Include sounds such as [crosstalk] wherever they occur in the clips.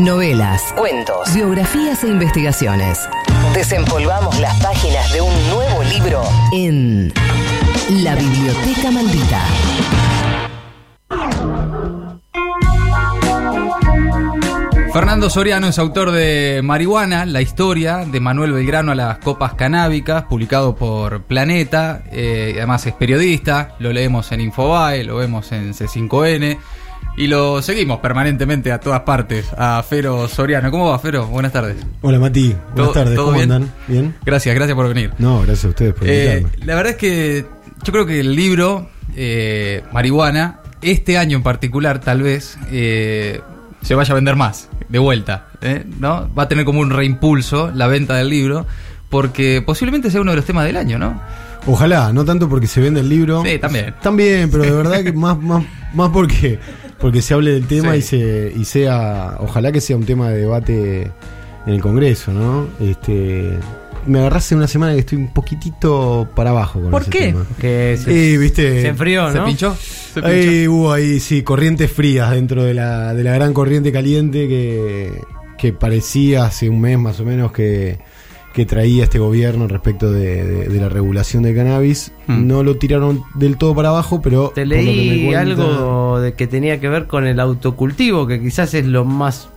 Novelas, cuentos, biografías e investigaciones. Desempolvamos las páginas de un nuevo libro en La Biblioteca Maldita. Fernando Soriano es autor de Marihuana, la historia de Manuel Belgrano a las copas canábicas, publicado por Planeta. Eh, además es periodista, lo leemos en Infobae, lo vemos en C5N y lo seguimos permanentemente a todas partes. A Fero Soriano. ¿Cómo va, Fero? Buenas tardes. Hola, Mati. Buenas ¿Todo- tardes. todo ¿Cómo bien? andan? ¿Bien? Gracias, gracias por venir. No, gracias a ustedes por Eh, la verdad es que yo creo que el libro eh, Marihuana, este año en particular, tal vez eh, se vaya a vender más, de vuelta. ¿eh? ¿no? Va a tener como un reimpulso la venta del libro, porque posiblemente sea uno de los temas del año, ¿no? Ojalá, no tanto porque se vende el libro. Sí, también. También, pero de verdad que [laughs] más, más, más porque, porque se hable del tema Sí. y, se, y sea, ojalá que sea un tema de debate en el Congreso, ¿no? Este, me agarraste una semana que estoy un poquitito para abajo con ¿Por ese qué? tema. Que se, Eh, viste. se enfrió, ¿Se ¿no? pinchó? ¿Se pinchó? Ahí hubo ahí, sí, corrientes frías dentro de la, de la gran corriente caliente que, que parecía hace un mes más o menos que, que traía este gobierno respecto de, de- de la regulación del cannabis. Hmm. No lo tiraron del todo para abajo, pero... Te leí cuenta- algo de que tenía que ver con el autocultivo, que quizás es lo más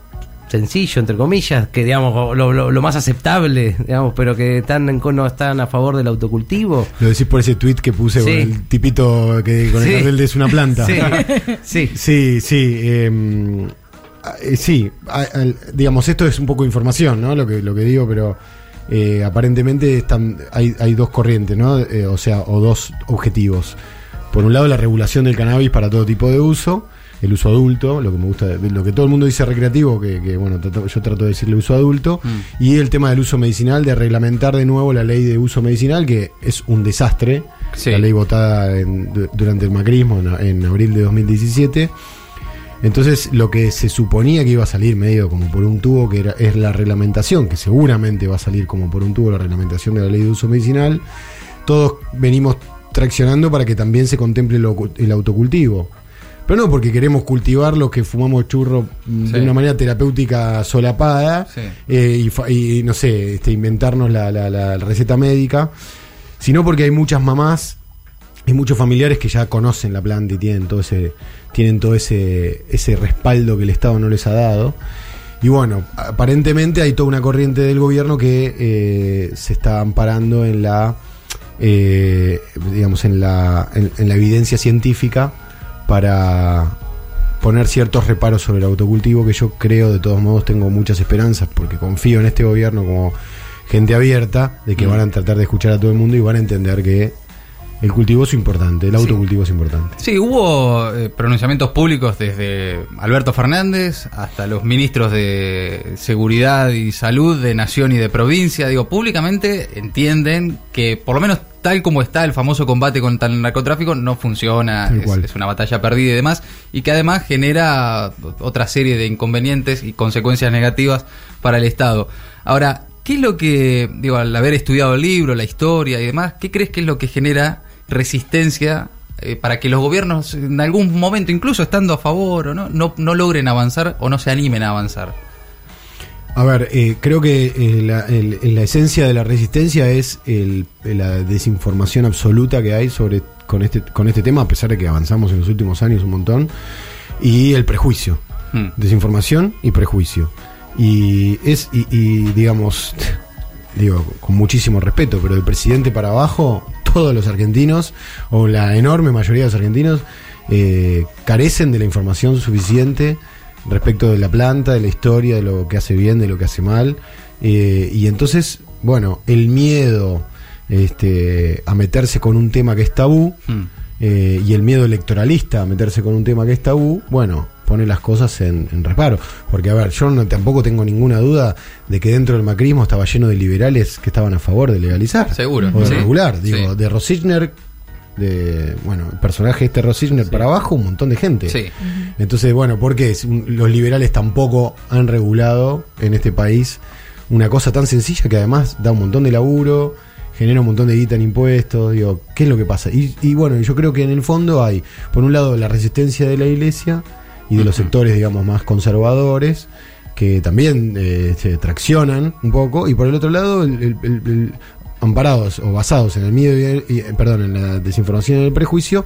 sencillo, entre comillas, que digamos lo, lo- lo más aceptable, digamos, pero que están en, no están a favor del autocultivo. Lo decís por ese tweet que puse Sí. con el tipito que con Sí. el cartel de es una planta. Sí, [laughs] sí. Sí, sí. eh, eh, sí, a- digamos, esto es un poco información, ¿no? Lo que, lo que digo, pero eh, aparentemente están, hay, hay dos corrientes, ¿no? Eh, o sea, o dos objetivos. Por un lado, la regulación del cannabis para todo tipo de uso, el uso adulto, lo que me gusta, lo que todo el mundo dice recreativo, que, que, bueno, trato- yo trato de decirle uso adulto, Mm. y el tema del uso medicinal, de reglamentar de nuevo la ley de uso medicinal, que es un desastre, Sí. la ley votada en- du- durante el macrismo en, en abril de 2017. Entonces, lo que se suponía que iba a salir medio como por un tubo, que era, es la reglamentación, que seguramente va a salir como por un tubo la reglamentación de la ley de uso medicinal, todos venimos traccionando para que también se contemple lo- el autocultivo. Pero no porque queremos cultivar los que fumamos churro mm, Sí. de una manera terapéutica solapada Sí. eh, y, y, no sé, este, inventarnos la, la- la receta médica, sino porque hay muchas mamás y muchos familiares que ya conocen la planta y tienen todo ese tienen todo ese ese respaldo que el Estado no les ha dado y bueno aparentemente hay toda una corriente del gobierno que eh, se está amparando en la eh, digamos en la en, en la evidencia científica para poner ciertos reparos sobre el autocultivo que yo creo de todos modos tengo muchas esperanzas porque confío en este gobierno como gente abierta de que Mm. van a tratar de escuchar a todo el mundo y van a entender que el cultivo es importante, el Sí. autocultivo es importante. Sí, hubo eh, pronunciamientos públicos desde Alberto Fernández hasta los ministros de Seguridad y Salud de Nación y de Provincia. Digo, públicamente entienden que por lo menos tal como está el famoso combate contra el narcotráfico no funciona, es, es una batalla perdida y demás, y que además genera otra serie de inconvenientes y consecuencias negativas para el Estado. Ahora, ¿qué es lo que, digo, al haber estudiado el libro, la historia y demás, qué crees que es lo que genera resistencia eh, para que los gobiernos en algún momento, incluso estando a favor o no, no, no logren avanzar o no se animen a avanzar? A ver, eh, creo que eh, la, el- la esencia de la resistencia es el- la desinformación absoluta que hay sobre con este con este tema, a pesar de que avanzamos en los últimos años un montón, y el prejuicio. Hmm. desinformación y prejuicio. Y es, y, y, digamos, [laughs] digo, con muchísimo respeto, pero del presidente para abajo, todos los argentinos, o la enorme mayoría de los argentinos, eh, carecen de la información suficiente respecto de la planta, de la historia, de lo que hace bien, de lo que hace mal. Eh, y entonces, bueno, el miedo este, a meterse con un tema que es tabú, Hmm. eh, y el miedo electoralista a meterse con un tema que es tabú, bueno, pone las cosas en, en reparo. Porque, a ver, yo no, tampoco tengo ninguna duda de que dentro del macrismo estaba lleno de liberales que estaban a favor de legalizar. Seguro, O de sí. regular. Digo, Sí. de Rosichner, de, bueno, el personaje este Rosichner para abajo, un montón de gente. Sí. Entonces, bueno, ¿por qué? Los liberales tampoco han regulado en este país una cosa tan sencilla que además da un montón de laburo, genera un montón de guita en impuestos, digo, ¿qué es lo que pasa? Y, y bueno, yo creo que en el fondo hay, por un lado, la resistencia de la iglesia y de los sectores, digamos, más conservadores, que también eh, se traccionan un poco, y por el otro lado, el- el- el- el- amparados o basados en el miedo y, el- y, eh, perdón, en la desinformación y el prejuicio,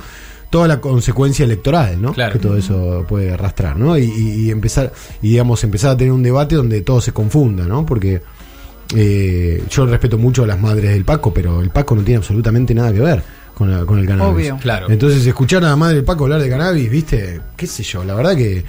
toda la consecuencia electoral, ¿no? Claro. Que todo eso puede arrastrar, ¿no? Y, y- y empezar, y digamos, empezar a tener un debate donde todo se confunda, ¿no? Porque eh, yo respeto mucho a las madres del Paco, pero el Paco no tiene absolutamente nada que ver con, la- con el cannabis. Obvio. Claro. Entonces, escuchar a la madre del Paco hablar de cannabis, ¿viste? ¿Qué sé yo? La verdad que.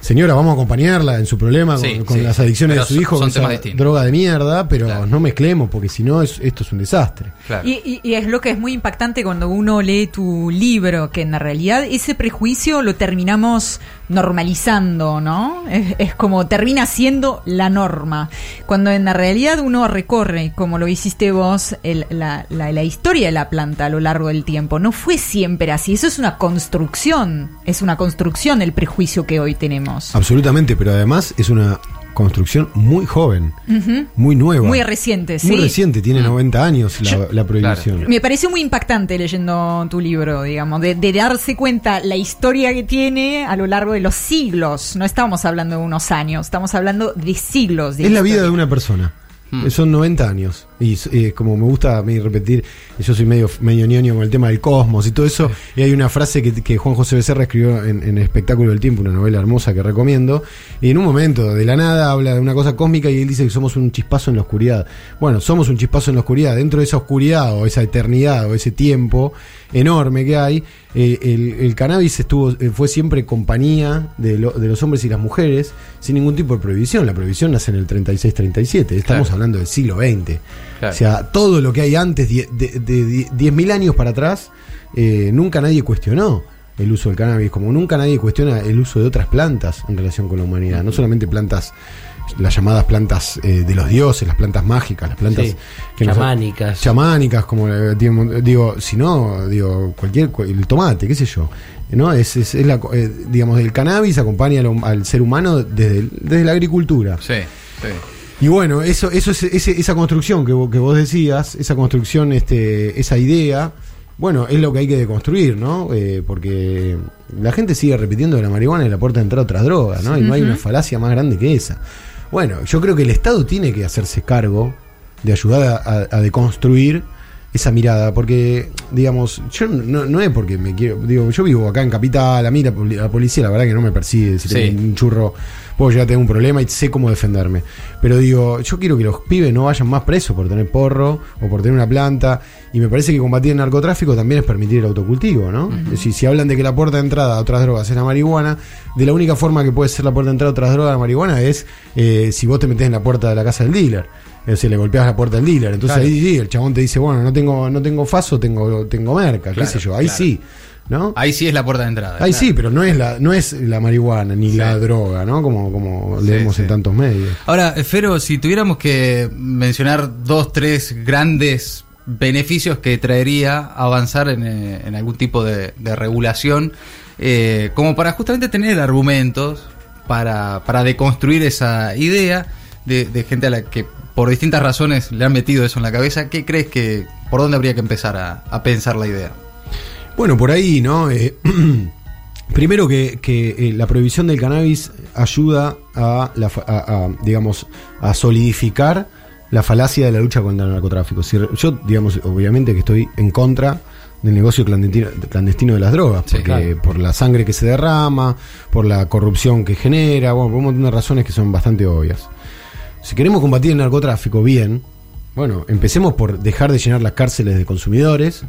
Señora, vamos a acompañarla en su problema Sí, con, con sí. las adicciones Pero de su hijo, son con esa droga de mierda, pero Claro. no mezclemos, porque si no, es- esto es un desastre. Claro. Y, y- y es lo que es muy impactante cuando uno lee tu libro, que en realidad ese prejuicio lo terminamos normalizando, ¿no? Es, es como termina siendo la norma. Cuando en la realidad uno recorre, como lo hiciste vos, el- la, la- la historia de la planta a lo largo del tiempo, no fue siempre así. Eso es una construcción, es una construcción el prejuicio que hoy tenemos. Absolutamente, pero además es una construcción muy joven, muy nueva. Muy reciente, sí. Muy reciente, tiene 90 años la, Yo- la prohibición. Me pareció muy impactante leyendo tu libro, digamos, de, de darse cuenta la historia que tiene a lo largo de los siglos. No estamos hablando de unos años, estamos hablando de siglos. de Es la vida de una persona. Hmm. Son 90 años. Y eh, como me gusta a mí repetir, yo soy medio, medio ñoño con el tema del cosmos y todo eso. Y hay una frase que, que Juan José Becerra escribió en, en El Espectáculo del Tiempo, una novela hermosa que recomiendo. Y en un momento, de la nada, habla de una cosa cósmica y él dice que somos un chispazo en la oscuridad. Bueno, somos un chispazo en la oscuridad. Dentro de esa oscuridad o esa eternidad o ese tiempo enorme que hay, eh, el, el cannabis estuvo eh, fue siempre compañía de, lo- de los hombres y las mujeres sin ningún tipo de prohibición. La prohibición nace en el 36-37. Estamos Claro. hablando del siglo XX. Claro. O sea, todo lo que hay antes, de, de, de 10.000 años para atrás, eh, nunca nadie cuestionó el uso del cannabis, como nunca nadie cuestiona el uso de otras plantas en relación con la humanidad. No solamente plantas, las llamadas plantas eh, de los dioses, las plantas mágicas, las plantas Sí, que nos- chamánicas. chamánicas, como eh, digo, digo, si no, digo, cualquier, cu- el tomate, qué sé yo. ¿no? Es, es, es la, co- eh, digamos, el cannabis acompaña al, ser humano desde, desde la agricultura. Sí, sí. Y bueno, eso, eso es, ese- esa construcción que, vos- que vos decías, esa construcción, este, esa idea, bueno, es lo que hay que deconstruir, ¿no? Eh, porque la gente sigue repitiendo que la marihuana es la puerta de entrada a otras drogas, ¿no? Y no hay una falacia más grande que esa. Bueno, yo creo que el Estado tiene que hacerse cargo de ayudar a, a- deconstruir esa mirada, porque, digamos, yo no, no es porque me quiero, digo, yo vivo acá en Capital, a mí la, la policía la verdad que no me persigue, si Sí. tengo un churro, puedo llegar a tener un problema y sé cómo defenderme. Pero digo, yo quiero que los pibes no vayan más presos por tener porro o por tener una planta, y me parece que combatir el narcotráfico también es permitir el autocultivo, ¿no? Es decir, si hablan de que la puerta de entrada a otras drogas es la marihuana, de la única forma que puede ser la puerta de entrada a otras drogas a la marihuana es eh, si vos te metés en la puerta de la casa del dealer. Es decir, le golpeas la puerta del dealer. Entonces Claro. ahí sí, el chabón te dice, bueno, no tengo, no tengo faso, tengo, tengo merca, Claro, qué sé yo. Ahí claro. sí, ¿no? Ahí sí es la puerta de entrada. Ahí sí, pero no es la, no es la marihuana ni Sí. la droga, ¿no? Como, como Sí, leemos en tantos medios. Ahora, Fero, si tuviéramos que mencionar dos, tres grandes beneficios que traería avanzar en, eh, en algún tipo de, de regulación, eh, como para justamente tener argumentos para, para deconstruir esa idea de, de gente a la que por distintas razones le han metido eso en la cabeza, ¿qué crees que, por dónde habría que empezar a, a pensar la idea? Bueno, por ahí, ¿no? Eh, [clears throat] primero que, que, eh, la prohibición del cannabis ayuda a, la a- a, digamos, a solidificar la falacia de la lucha contra el narcotráfico. Si yo, digamos, obviamente que estoy en contra del negocio clandestino, clandestino de las drogas, Sí, porque claro. por la sangre que se derrama, por la corrupción que genera, bueno, por un montón de razones que son bastante obvias. Si queremos combatir el narcotráfico bien, bueno, empecemos por dejar de llenar las cárceles de consumidores,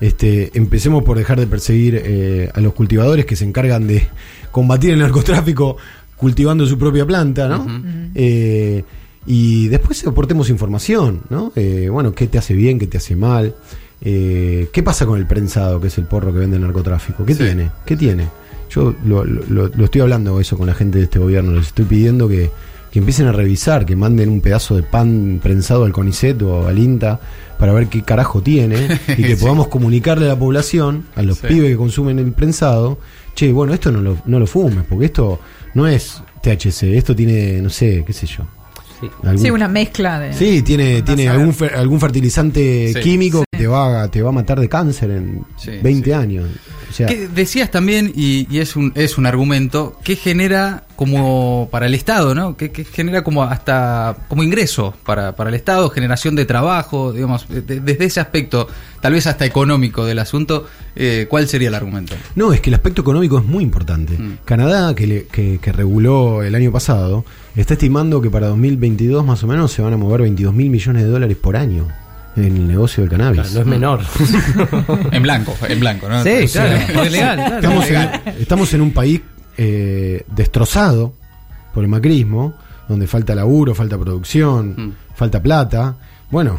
este, empecemos por dejar de perseguir eh, a los cultivadores que se encargan de [laughs] combatir el narcotráfico cultivando su propia planta, ¿no? Eh, y después aportemos información, ¿no? Eh, bueno, ¿qué te hace bien, qué te hace mal? Eh, ¿Qué pasa con el prensado, que es el porro que vende el narcotráfico? ¿Qué Sí. tiene? ¿Qué tiene? Yo lo, lo- lo- lo estoy hablando eso con la gente de este gobierno, les estoy pidiendo que, que empiecen a revisar, que manden un pedazo de pan prensado al CONICET o al INTA para ver qué carajo tiene [laughs] y que Sí. podamos comunicarle a la población, a los Sí. pibes que consumen el prensado, che, bueno, esto no lo, no lo fumes, porque esto no es THC, esto tiene, no sé, qué sé yo. Sí. algún- Sí, una mezcla de. Sí, tiene, tiene algún, fer- algún fertilizante Sí. químico Sí. que te va, a- te va a matar de cáncer en Sí, 20 sí. años. O sea, Que decías también, y, y es un es un argumento, que genera como para el Estado, ¿no? Que, que genera como hasta como ingreso para, para el Estado, generación de trabajo, digamos, de- de- desde ese aspecto, tal vez hasta económico del asunto, eh, ¿cuál sería el argumento? No, es que el aspecto económico es muy importante. Mm. Canadá, que, le- que- que reguló el año pasado, está estimando que para 2022 más o menos se van a mover 22 mil millones de dólares por año en el negocio del cannabis. Claro, no es menor. [laughs] En blanco, en blanco, ¿no? sí, claro, [laughs] es legal. claro. Estamos, en, estamos en un país eh, destrozado por el macrismo, donde falta laburo, falta producción, Mm. falta plata. Bueno,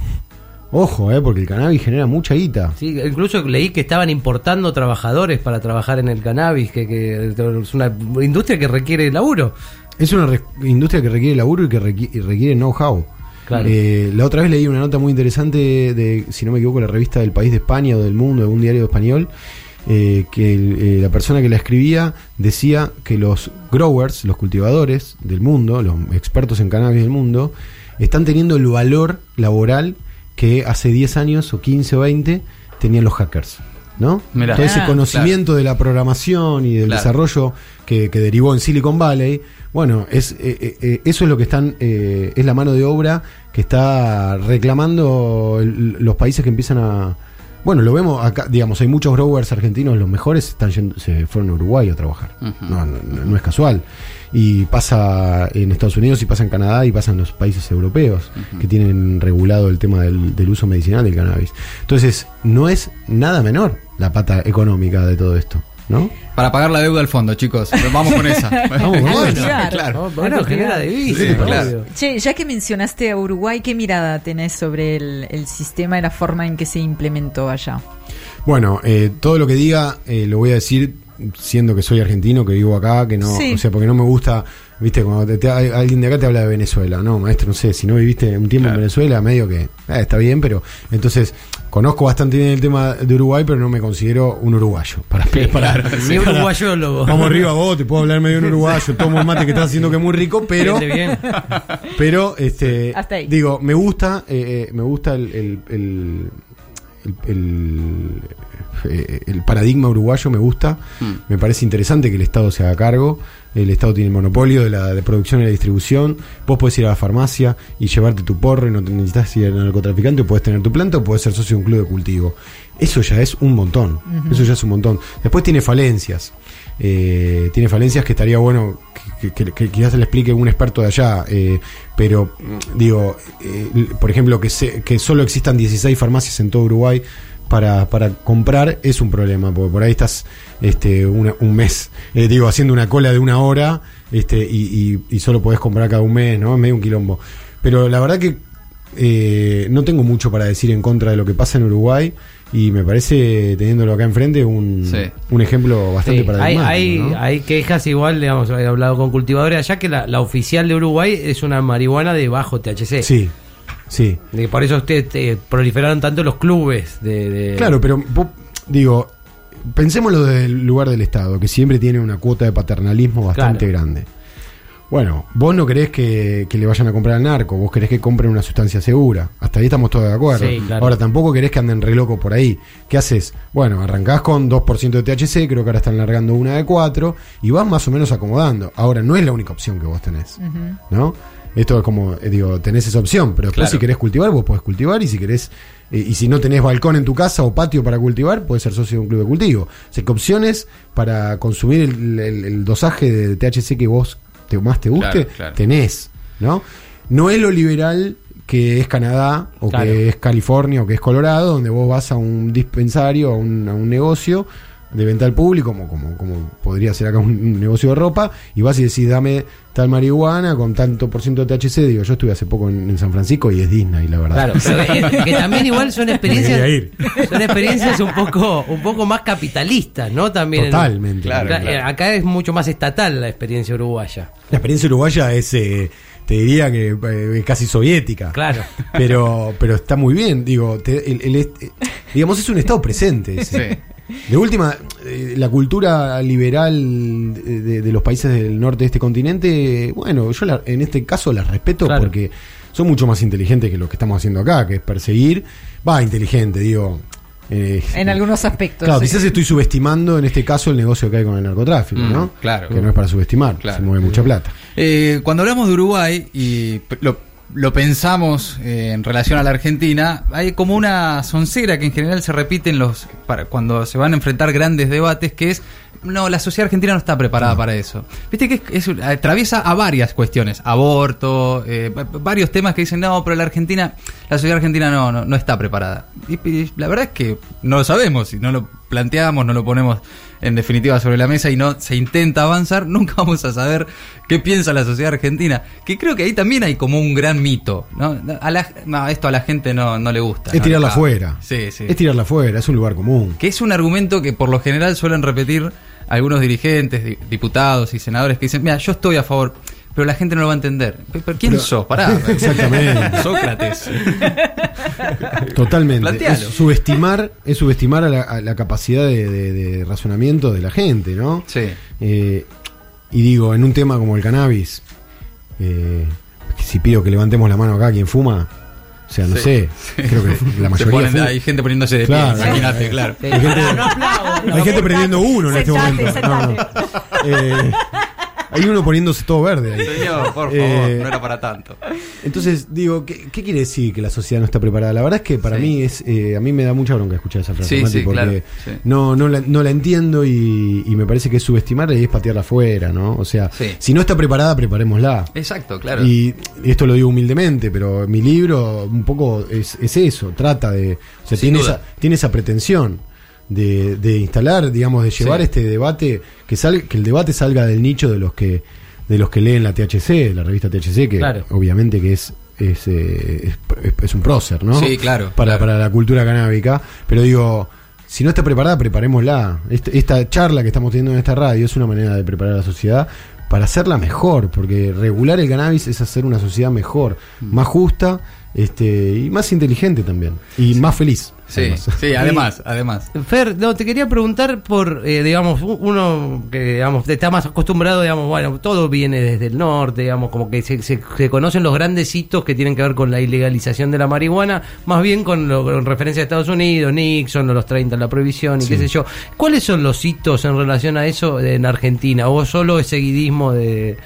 ojo, eh, porque el cannabis genera mucha guita. Sí, incluso leí que estaban importando trabajadores para trabajar en el cannabis, que, que es una industria que requiere laburo. Es una re- industria que requiere laburo y que requi- y requiere know-how. Claro. Eh, la otra vez leí una nota muy interesante de, si no me equivoco, la revista del País de España o del Mundo, de un diario español, eh, que eh, la persona que la escribía decía que los growers, los cultivadores del mundo, los expertos en cannabis del mundo, están teniendo el valor laboral que hace 10 años o 15 o 20 tenían los hackers. ¿No? Mirá. Todo ese Ah, conocimiento de la programación y del Claro. desarrollo que, que derivó en Silicon Valley, bueno, es eh, eh, eh, eso es lo que están, eh, es la mano de obra que está reclamando el- los países que empiezan a, bueno, lo vemos acá, digamos, hay muchos growers argentinos, los mejores están yendo- se fueron a Uruguay a trabajar, no, no, no- no es casual, y pasa en Estados Unidos y pasa en Canadá y pasa en los países europeos que tienen regulado el tema del, del uso medicinal del cannabis. Entonces, no es nada menor la pata económica de todo esto, ¿no? Para pagar la deuda al fondo, chicos. [laughs] Vamos con esa. Vamos con esa. claro. ¿no? Bueno, genera divisas, Sí, claro. Che, ya que mencionaste a Uruguay, ¿qué mirada tenés sobre el, el sistema y la forma en que se implementó allá? Bueno, eh, todo lo que diga eh, lo voy a decir siendo que soy argentino, que vivo acá, que no, Sí. o sea, porque no me gusta, viste, cuando te- te- hay- alguien de acá te habla de Venezuela, no, maestro, no sé, si no viviste un tiempo en. Venezuela, medio que eh, está bien, pero entonces conozco bastante bien el tema de Uruguay, pero no me considero un uruguayo. [laughs] Para, para, Ni uruguayólogo. Vamos arriba vos, te puedo hablar medio en uruguayo, tomo el mate que estás haciendo que es muy rico, pero bien. pero este Hasta ahí. digo me gusta eh, eh, me gusta el el, el, el- el- eh, el paradigma uruguayo me gusta Mm. me parece interesante que el Estado se haga cargo. El Estado tiene el monopolio de la de producción y la distribución. Vos podés ir a la farmacia y llevarte tu porro y no te necesitas ir al narcotraficante o podés tener tu planta o podés ser socio de un club de cultivo. Eso ya es un montón. Eso ya es un montón. Después tiene falencias. Eh, tiene falencias que estaría bueno que, que- que quizás se le explique un experto de allá, eh, pero digo, eh, por ejemplo, que, se, que solo existan 16 farmacias en todo Uruguay para, para comprar es un problema, porque por ahí estás este, una- un mes, eh, digo, haciendo una cola de una hora este, y, y- y solo podés comprar cada un mes, ¿no? Es medio un quilombo. Pero la verdad que eh, no tengo mucho para decir en contra de lo que pasa en Uruguay y me parece, teniéndolo acá enfrente, un, Sí. un ejemplo bastante Sí, hay, paradigmático. hay, ¿no? hay quejas igual, digamos, he hablado con cultivadores allá que la, la oficial de Uruguay es una marihuana de bajo THC. Sí, sí. Por eso ustedes eh, proliferaron tanto los clubes de... de- Claro, pero vos- digo, pensémoslo desde el lugar del Estado, que siempre tiene una cuota de paternalismo bastante Claro. grande. Bueno, vos no querés que, que le vayan a comprar al narco, vos querés que compren una sustancia segura. Hasta ahí estamos todos de acuerdo. Sí, claro. Ahora tampoco querés que anden re loco por ahí. ¿Qué haces? Bueno, arrancás con 2% de THC, creo que ahora están largando una de 4 y vas más o menos acomodando. Ahora no es la única opción que vos tenés, ¿no? Esto es como, eh, digo, tenés esa opción, pero después Claro. si querés cultivar, vos podés cultivar y si querés, eh, y si no tenés balcón en tu casa o patio para cultivar, podés ser socio de un club de cultivo. O sea, que opciones para consumir el, el- el dosaje de THC que vos te, más te guste, Claro, claro. tenés, ¿no? No es lo liberal que es Canadá o que es California o que es Colorado, donde vos vas a un dispensario, a un, a un negocio de venta al público, como, como, como podría ser acá un, un negocio de ropa, y vas y decís, dame tal marihuana con tanto por ciento de THC. Digo, yo estuve hace poco en, en San Francisco y es Disney, la verdad. Claro, pero que también igual son experiencias son experiencias un poco un poco más capitalistas, ¿no? También en- Totalmente. Claro, Acá- claro. acá es mucho más estatal la experiencia uruguaya. La experiencia uruguaya es, eh, te diría que eh, casi soviética. Claro. Pero, pero está muy bien, digo, te- el- el eh, digamos, es un estado presente. ese. Sí. De última, eh, la cultura liberal de, de- de los países del norte de este continente, bueno, yo la- en este caso las respeto Claro. porque son mucho más inteligentes que lo que estamos haciendo acá, que es perseguir, va, inteligente, digo, Eh, En algunos aspectos. Claro, sí. quizás estoy subestimando en este caso el negocio que hay con el narcotráfico, Mm, ¿no? claro. Que no es para subestimar, Claro. se mueve mucha plata. Eh, cuando hablamos de Uruguay y lo, lo pensamos eh, en relación a la Argentina, hay como una soncera que en general se repite en los para, cuando se van a enfrentar grandes debates, que es no, la sociedad argentina no está preparada para eso. Viste que es, es- atraviesa a varias cuestiones, aborto, eh, va- varios temas que dicen no, pero la Argentina, la sociedad argentina no, no, no está preparada. Y, y la verdad es que no lo sabemos, si no lo planteamos, no lo ponemos en definitiva sobre la mesa y no se intenta avanzar, [laughs] nunca vamos a saber qué piensa la sociedad argentina. Que creo que ahí también hay como un gran mito. ¿no? A la- no, esto a la gente no, no le gusta. Es tirarla cabe. afuera. Sí, sí. Es tirarla afuera, es un lugar común. Que es un argumento que por lo general suelen repetir algunos dirigentes, di- diputados y senadores que dicen, mira, yo estoy a favor, pero la gente no lo va a entender. ¿Pero, quién Pero- sos? Pará. [laughs] Exactamente. Sócrates. [laughs] Totalmente. Plantealo. Es subestimar, es subestimar a la, a la capacidad de, de- de razonamiento de la gente, ¿no? Sí. Eh, y digo, en un tema como el cannabis, eh, si pido que levantemos la mano acá, quien fuma, o sea, no Sí. sé, creo que [laughs] la mayoría ponen- hay gente poniéndose de Claro. pie, imagínate, claro. Hay gente, hay gente prendiendo uno en este momento. No, no. Eh, hay uno poniéndose todo verde ahí. Señor, por favor, Eh, no era para tanto. Entonces, digo, ¿qué, qué quiere decir que la sociedad no está preparada? La verdad es que para Sí. mí es eh, a mí me da mucha bronca escuchar esa frase, Sí, Mati, sí, porque claro, no, no, la, no la entiendo y, y me parece que es subestimarla y es patearla afuera, ¿no? O sea, si no está preparada, preparémosla. Exacto, claro. Y esto lo digo humildemente, pero mi libro un poco es, es eso, trata de... O sea, Sin tiene duda. esa, tiene esa pretensión de, de instalar, digamos, de llevar Sí. este debate, que, salga, que el debate salga del nicho de los que de los que leen la THC, la revista THC, que Claro. obviamente que es es, eh, es, es un prócer, ¿no? Sí, claro, Para, claro. para la cultura canábica. Pero digo, si no está preparada, preparémosla. Este- esta charla que estamos teniendo en esta radio es una manera de preparar a la sociedad para hacerla mejor, porque regular el cannabis es hacer una sociedad mejor, Mm. más justa este y más inteligente también, y más feliz. Sí, además. sí, [laughs] además, además. Fer, no, te quería preguntar por, eh, digamos, uno que, digamos, está más acostumbrado, digamos, bueno, todo viene desde el norte, digamos, como que se, se- se conocen los grandes hitos que tienen que ver con la ilegalización de la marihuana, más bien con, lo, con referencia a Estados Unidos, Nixon, los 30, la prohibición y Sí. qué sé yo. ¿Cuáles son los hitos en relación a eso en Argentina? ¿O solo es seguidismo de,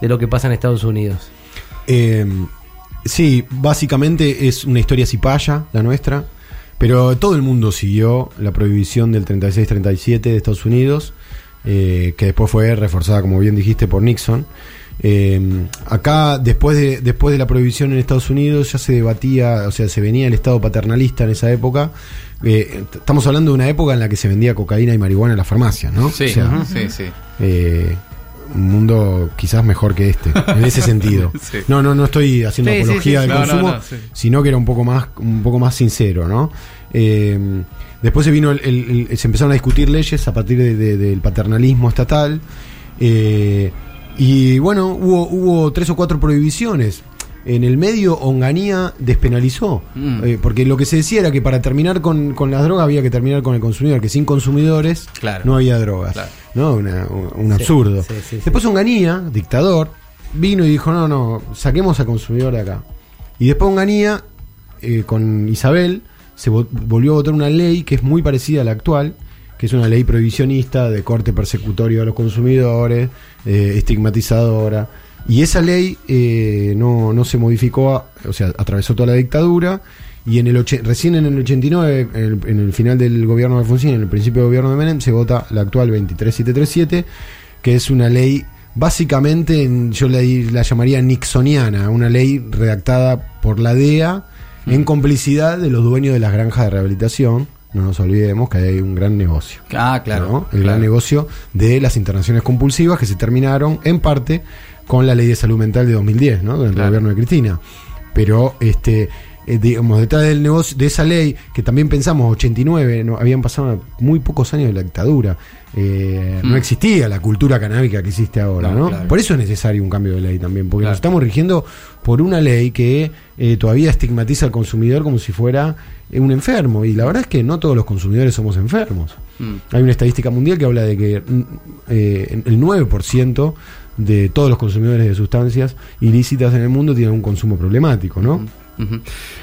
de lo que pasa en Estados Unidos? Eh, sí, básicamente es una historia cipaya, la nuestra, pero todo el mundo siguió la prohibición del 36-37 de Estados Unidos, eh, que después fue reforzada, como bien dijiste, por Nixon. Eh, acá, después de, después de la prohibición en Estados Unidos, ya se debatía, o sea, se venía el Estado paternalista en esa época. Eh, estamos hablando de una época en la que se vendía cocaína y marihuana en las farmacias, ¿no? Sí, O sea, sí, sí. Un mundo quizás mejor que este, en ese sentido. [laughs] Sí. No, no, no estoy haciendo Sí, apología sí, del sí. No, no, consumo, no, sí. sino que era un poco más, un poco más sincero, ¿no? Eh, después se vino, el- el- el- se empezaron a discutir leyes a partir de- de- del paternalismo estatal. eh, y bueno, hubo, hubo tres o cuatro prohibiciones. En el medio, Onganía despenalizó. Mm. eh, porque lo que se decía era que para terminar con, con las drogas había que terminar con el consumidor, que sin consumidores Claro. no había drogas. Claro. ¿no? Una- un, un absurdo. sí, sí, sí. Después Onganía, dictador, vino y dijo, no, no, saquemos al consumidor de acá. Y después Onganía, eh, con Isabel, se vo- volvió a votar una ley que es muy parecida a la actual, que es una ley prohibicionista de corte persecutorio a los consumidores, eh, estigmatizadora. Y esa ley eh, no, no se modificó, a- o sea, atravesó toda la dictadura. Y en el recién en el 89, en el, en el final del gobierno de Alfonsín, en el principio del gobierno de Menem, se vota la actual 23737, que es una ley básicamente, en- yo la, la llamaría nixoniana, una ley redactada por la DEA en complicidad de los dueños de las granjas de rehabilitación. No nos olvidemos que hay un gran negocio. Ah, claro. ¿no? El claro. gran negocio de las internaciones compulsivas que se terminaron en parte con la ley de salud mental de 2010, ¿no? Durante Claro. el gobierno de Cristina. Pero este eh, digamos detrás del negocio de esa ley que también pensamos 89 no habían pasado muy pocos años de la dictadura eh, no Mm. existía la cultura canábica que existe ahora No, no, claro. por eso es necesario un cambio de ley también porque Claro. nos estamos rigiendo por una ley que eh, todavía estigmatiza al consumidor como si fuera un enfermo y la verdad es que no todos los consumidores somos enfermos Mm. hay una estadística mundial que habla de que mm, el 9% de todos los consumidores de sustancias ilícitas en el mundo tienen un consumo problemático, ¿no?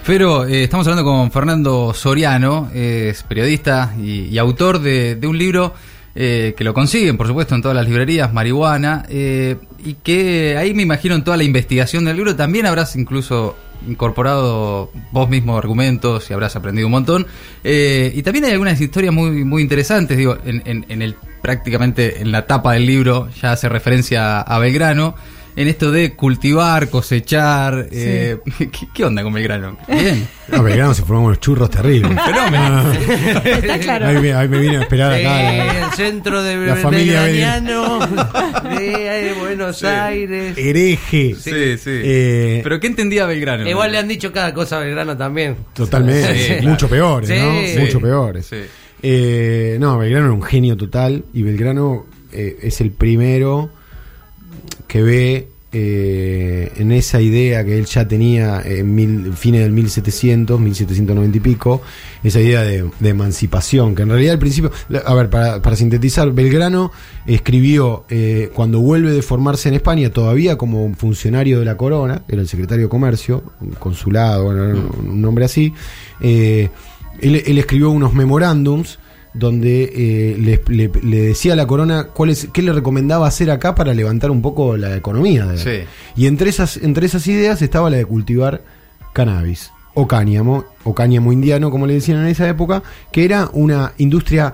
Pero eh, estamos hablando con Fernando Soriano, es periodista y, autor de, un libro eh, que lo consiguen, por supuesto, en todas las librerías, Marihuana, eh, y que ahí me imagino en toda la investigación del libro también habrás incluso incorporado vos mismo argumentos y habrás aprendido un montón. Y también hay algunas historias muy, muy interesantes, digo, en el prácticamente en la tapa del libro ya hace referencia a Belgrano. En esto de cultivar, cosechar, eh, [laughs] ¿qué, qué onda con Belgrano? Bien. [laughs] No, Belgrano se formó unos churros terribles. [laughs] Fenómeno. Está claro. Ahí, me- ahí me vine a esperar acá. la- el centro de, la familia Belgraniano, de Buenos Aires. hereje. Sí, sí. Eh, Pero ¿qué entendía Belgrano? Igual le han dicho cada cosa a Belgrano también. Totalmente. Sí, claro. Mucho peores. ¿no? Sí. Mucho peores. Sí. Eh, no, Belgrano era un genio total y Belgrano eh, es el primero que ve eh, en esa idea que él ya tenía en mil, fines del 1700, 1790 y pico, esa idea de, emancipación, que en realidad al principio, a ver, para, sintetizar, Belgrano escribió eh, cuando vuelve de formarse en España, todavía como un funcionario de la corona, era el secretario de comercio, un consulado, bueno, un, nombre así, eh, él escribió unos memorándums donde eh, le, le- le decía a la corona cuál es, qué le recomendaba hacer acá para levantar un poco la economía. de- Sí. Y entre esas, entre esas ideas estaba la de cultivar cannabis o cáñamo, o cáñamo indiano, como le decían en esa época, que era una industria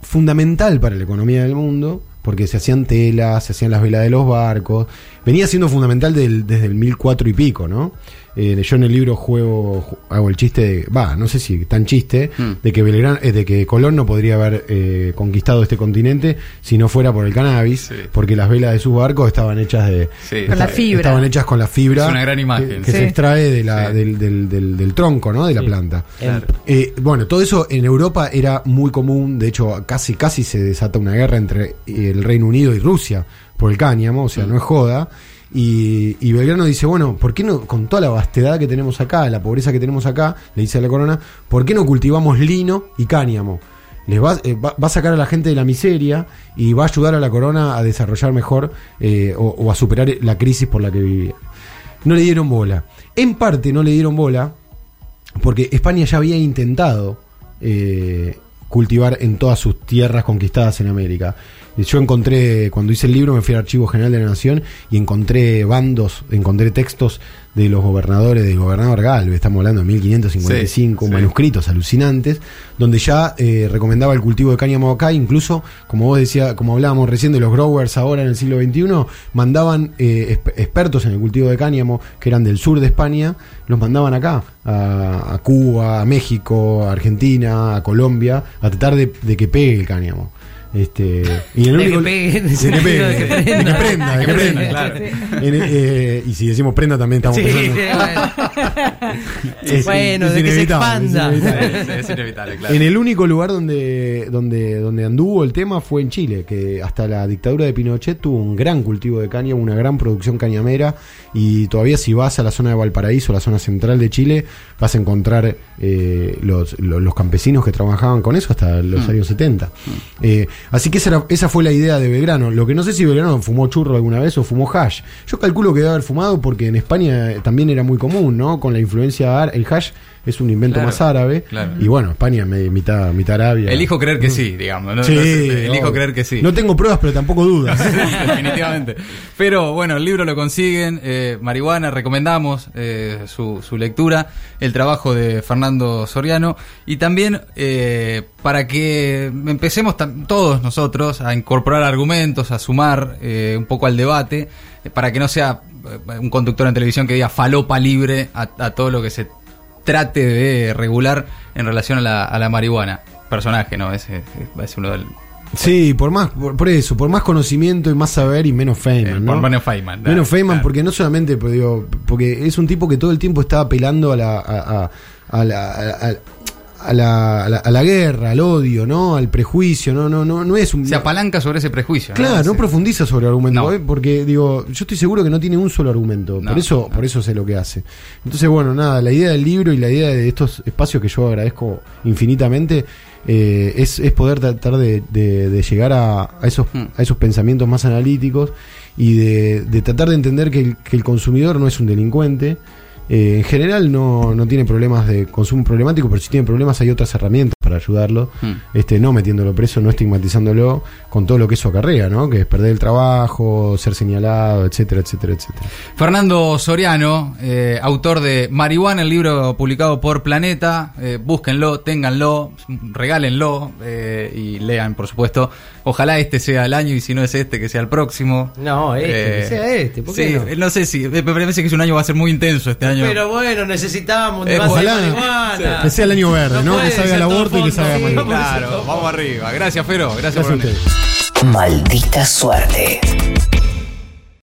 fundamental para la economía del mundo, porque se hacían telas, se hacían las velas de los barcos, venía siendo fundamental del- desde el 1004 y pico, ¿no? Eh, yo en el libro juego, ju- hago el chiste, de- va, no sé si tan chiste, Mm. de que Belgrano, eh, de que Colón no podría haber eh, conquistado este continente si no fuera por el cannabis, Sí. porque las velas de sus barcos estaban hechas de Sí. Con la fibra. estaban hechas con la fibra Es una gran imagen. que, que Sí. se extrae de la, Sí. del, del- del- del tronco, ¿no? De la planta. Claro. Eh, bueno, todo eso en Europa era muy común, de hecho casi casi se desata una guerra entre el Reino Unido y Rusia por el cáñamo, o sea, no es joda. Y, y Belgrano dice, bueno, ¿por qué no, con toda la vastedad que tenemos acá, la pobreza que tenemos acá, le dice a la corona, ¿por qué no cultivamos lino y cáñamo? Les va, eh, va, va a sacar a la gente de la miseria y va a ayudar a la corona a desarrollar mejor eh, o, o a superar la crisis por la que vivía. No le dieron bola. En parte no le dieron bola porque España ya había intentado eh, cultivar en todas sus tierras conquistadas en América. Yo encontré, cuando hice el libro, me fui al Archivo General de la Nación y encontré bandos, encontré textos de los gobernadores, del gobernador Galvez, estamos hablando de 1555, Sí, sí. manuscritos alucinantes, donde ya eh, recomendaba el cultivo de cáñamo acá, incluso, como vos decía, como hablábamos recién de los growers ahora en el siglo XXI, mandaban eh, expertos en el cultivo de cáñamo, que eran del sur de España, los mandaban acá, a, a Cuba, a México, a Argentina, a Colombia, a tratar de, de que pegue el cáñamo. Este, y el De que único- pegue, en de que pegue, de que que prenda. de que Que prenda, claro. En eh, y si decimos prenda también estamos Sí, pensando- bueno. [laughs] Es- Bueno, es de que se inevitable, es expanda. inevitable. Es inevitable, claro. En el único lugar donde, donde, donde anduvo el tema fue en Chile, que hasta la dictadura de Pinochet tuvo un gran cultivo de caña, una gran producción cañamera, y todavía si vas a la zona de Valparaíso, la zona central de Chile, vas a encontrar eh, los, los, campesinos que trabajaban con eso hasta los años 70. Eh, así que esa, era- esa fue la idea de Belgrano. Lo que no sé si Belgrano fumó churro alguna vez o fumó hash. Yo calculo que debe haber fumado porque en España también era muy común, ¿no? Con la influencia, el hash es un invento Claro, más árabe. claro. Y bueno, España me- mitad, mitad Arabia. Elijo creer que sí, digamos. ¿no? Sí, No sé, elijo obvio. creer que sí. No tengo pruebas, pero tampoco dudas. [laughs] Definitivamente. Pero bueno, el libro lo consiguen. eh, Marihuana, recomendamos eh, su, su lectura, el trabajo de Fernando Soriano. Y también eh, para que empecemos todos nosotros a incorporar argumentos, a sumar eh, un poco al debate, eh, para que no sea eh, un conductor en televisión que diga falopa libre a, a todo lo que se trate de regular en relación a la, a la marihuana. Personaje, ¿no? Ese es uno del. Sí, por más, por, por eso, por más conocimiento y más saber y menos eh, Feynman, ¿no? por menos Feynman. Menos Feynman, Claro. porque no solamente, pues, digo, porque es un tipo que todo el tiempo está apelando a la, a, a- a la, a, la, a la- a la guerra, al odio, ¿no? Al prejuicio, no, no, no, no es un se apalanca sobre ese prejuicio. Claro, no profundiza sobre el argumento, No. ¿eh? porque digo, yo estoy seguro que no tiene un solo argumento, No, por eso, por eso sé lo que hace. Entonces, bueno, nada, la idea del libro y la idea de estos espacios que yo agradezco infinitamente eh, es, es poder tratar de, de- de llegar a, a esos, Hmm. a esos pensamientos más analíticos y de, de tratar de entender que el, que el consumidor no es un delincuente. Eh, en general no, no tiene problemas de consumo problemático, pero si tiene problemas hay otras herramientas para ayudarlo, Hmm. este, no metiéndolo preso, no estigmatizándolo con todo lo que eso acarrea, ¿no? Que es perder el trabajo, ser señalado, etcétera, etcétera, etcétera. Fernando Soriano, eh, autor de Marihuana, el libro publicado por Planeta. Eh, búsquenlo, ténganlo, regálenlo eh, y lean, por supuesto. Ojalá este sea el año y si no es este, que sea el próximo. No, este, que sea este, ¿por qué sí, no? no sé si. Me parece que es un año va a ser muy intenso este año. Pero bueno, Eh, de ojalá marihuana. que sea el año verde, ¿no? puede Que salga el aborto y que salga Claro, vamos arriba. Gracias, Fero. Gracias, Gracias a por venir. ustedes. Maldita suerte.